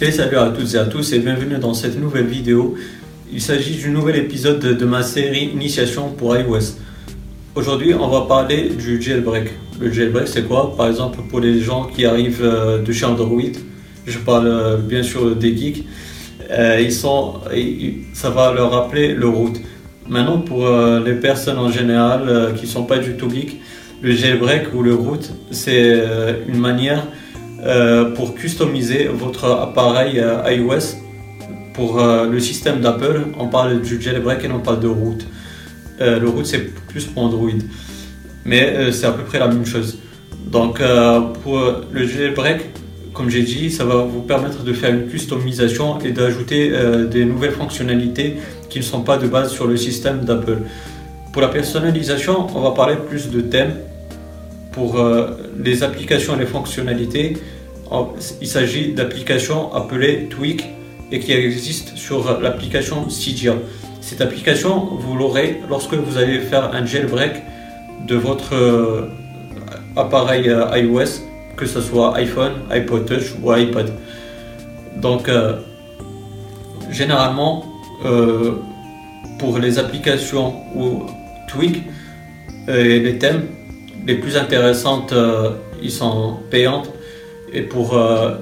Et salut à toutes et à tous et bienvenue dans cette nouvelle vidéo. Il s'agit du nouvel épisode de ma série Initiation pour iOS. Aujourd'hui, on va parler du jailbreak. Le jailbreak, c'est quoi? Par exemple, pour les gens qui arrivent euh, de chez Android, je parle euh, bien sûr des geeks, euh, ils sont, ça va leur rappeler le root. Maintenant, pour les personnes en général qui ne sont pas du tout geeks, le jailbreak ou le root, c'est une manière euh, pour customiser votre appareil euh, iOS. Pour euh, le système d'Apple, on parle du jailbreak et non pas de root. le root, c'est plus pour Android. Mais c'est à peu près la même chose. Donc, pour le jailbreak, comme j'ai dit, ça va vous permettre de faire une customisation et d'ajouter des nouvelles fonctionnalités qui ne sont pas de base sur le système d'Apple. Pour la personnalisation, on va parler plus de thèmes pour les applications et les fonctionnalités, il s'agit d'applications appelées Tweak et qui existent sur l'application Cydia. Cette application, vous l'aurez lorsque vous allez faire un jailbreak de votre euh, appareil euh, iOS, que ce soit iPhone, iPod Touch ou iPad. Donc, euh, généralement, pour les applications ou Tweak et les thèmes, les plus intéressantes, ils sont payantes. Et pour euh,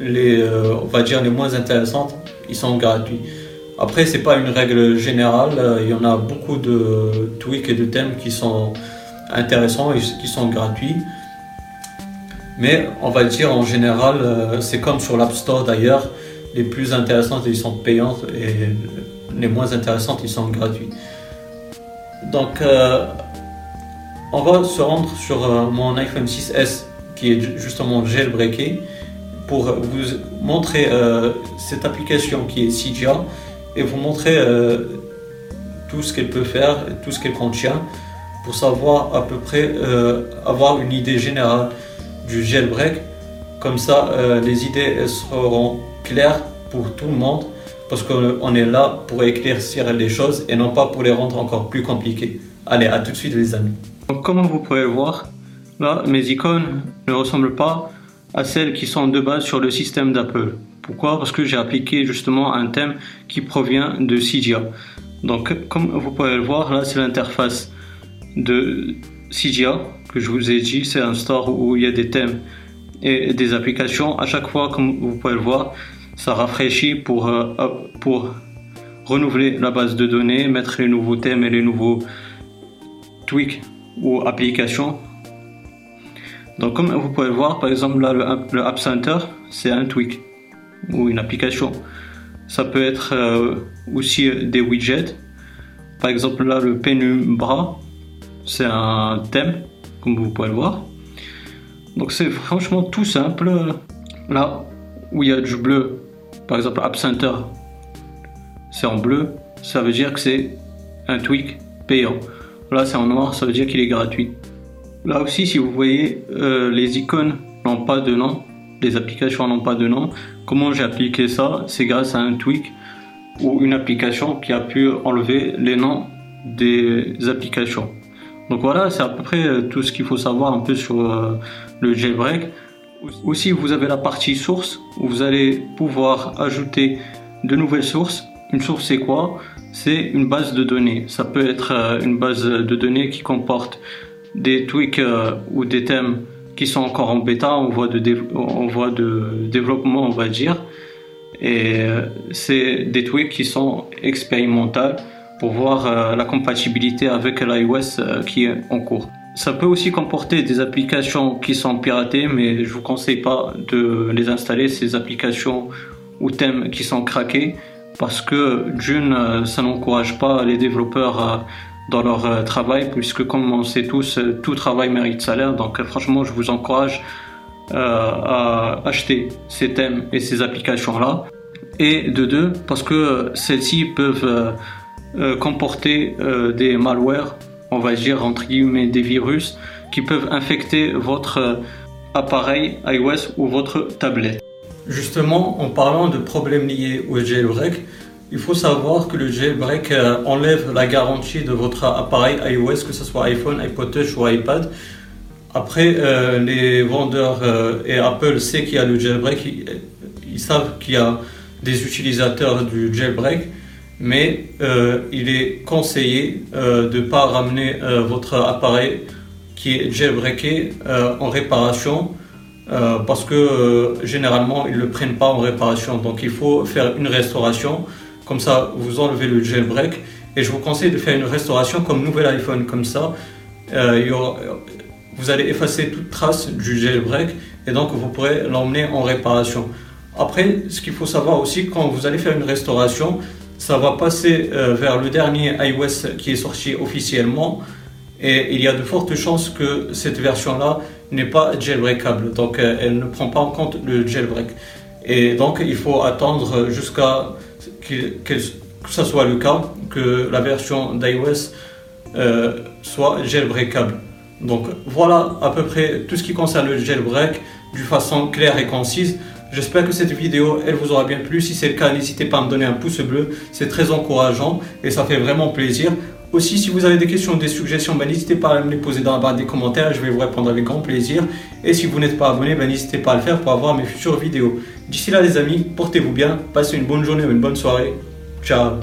les, euh, on va dire les moins intéressantes, ils sont gratuits. Après, c'est pas une règle générale. Il y en a beaucoup de tweaks et de thèmes qui sont intéressants et qui sont gratuits. Mais on va dire en général, euh, c'est comme sur l'App Store d'ailleurs. Les plus intéressantes, ils sont payantes et les moins intéressantes, ils sont gratuits. Donc, on va se rendre sur mon iPhone 6S qui est justement jailbreaké pour vous montrer euh, cette application qui est CGA et vous montrer euh, tout ce qu'elle peut faire, tout ce qu'elle contient pour savoir à peu près euh, avoir une idée générale du jailbreak. Comme ça, les idées seront claires pour tout le monde parce qu'on est là pour éclaircir les choses et non pas pour les rendre encore plus compliquées. Allez, à tout de suite les amis. Donc, comme vous pouvez le voir, Là, mes icônes ne ressemblent pas à celles qui sont de base sur le système d'Apple. Pourquoi? Parce que j'ai appliqué justement un thème qui provient de Cydia. Donc, comme vous pouvez le voir, là, c'est l'interface de Cydia que je vous ai dit. C'est un store où il y a des thèmes et des applications. À chaque fois, comme vous pouvez le voir, ça rafraîchit pour, euh, pour renouveler la base de données, mettre les nouveaux thèmes et les nouveaux tweaks ou applications donc comme vous pouvez le voir, par exemple là le, App Center, c'est un tweak ou une application. Ça peut être euh, aussi des widgets. Par exemple là le Penumbra, c'est un thème, comme vous pouvez le voir. Donc c'est franchement tout simple. Là où il y a du bleu, par exemple Center, c'est en bleu, ça veut dire que c'est un tweak payant. Là c'est en noir, ça veut dire qu'il est gratuit. Là aussi, si vous voyez, euh, les icônes n'ont pas de nom, les applications n'ont pas de nom. Comment j'ai appliqué ça? C'est grâce à un tweak ou une application qui a pu enlever les noms des applications. Donc voilà, c'est à peu près euh, tout ce qu'il faut savoir un peu sur euh, le jailbreak. Aussi, vous avez la partie source où vous allez pouvoir ajouter de nouvelles sources. Une source, c'est quoi? C'est une base de données. Ça peut être une base de données qui comporte des tweaks euh, ou des thèmes qui sont encore en bêta, en voie de, développement, on va dire. Et euh, c'est des tweaks qui sont expérimentales pour voir euh, la compatibilité avec l'iOS qui est en cours. Ça peut aussi comporter des applications qui sont piratées, mais je vous conseille pas de les installer, ces applications ou thèmes qui sont craqués, parce que d'une, ça n'encourage pas les développeurs à dans leur euh, travail, puisque comme on sait tous, euh, tout travail mérite salaire. Donc euh, franchement, je vous encourage à acheter ces thèmes et ces applications-là. Et de deux, parce que celles-ci peuvent comporter des malwares, on va dire entre guillemets des virus, qui peuvent infecter votre appareil iOS ou votre tablette. Justement, en parlant de problèmes liés au jailbreak, il faut savoir que le jailbreak euh, enlève la garantie de votre appareil iOS, que ce soit iPhone, iPod Touch ou iPad, Après, euh, les vendeurs euh, et Apple sait qu'il y a le jailbreak, ils, savent qu'il y a des utilisateurs du jailbreak, mais euh, il est conseillé de ne pas ramener votre appareil qui est jailbreaké en réparation parce que généralement ils ne le prennent pas en réparation. Donc il faut faire une restauration, comme ça vous enlevez le jailbreak et je vous conseille de faire une restauration comme nouvel iPhone, comme ça vous allez effacer toute trace du jailbreak et donc vous pourrez l'emmener en réparation. Après, ce qu'il faut savoir aussi, quand vous allez faire une restauration, ça va passer euh, vers le dernier iOS qui est sorti officiellement et il y a de fortes chances que cette version-là n'est pas jailbreakable, donc euh, elle ne prend pas en compte le jailbreak. Et donc il faut attendre jusqu'à que ce soit le cas, que la version d'iOS euh, soit jailbreakable. Donc voilà à peu près tout ce qui concerne le jailbreak de façon claire et concise. J'espère que cette vidéo, elle vous aura bien plu. Si c'est le cas, n'hésitez pas à me donner un pouce bleu. C'est très encourageant et ça fait vraiment plaisir. Aussi, si vous avez des questions, des suggestions, ben, n'hésitez pas à me les poser dans la barre des commentaires. Je vais vous répondre avec grand plaisir. Et si vous n'êtes pas abonné, ben, n'hésitez pas à le faire pour avoir mes futures vidéos. D'ici là, les amis, portez-vous bien. Passez une bonne journée ou une bonne soirée. Ciao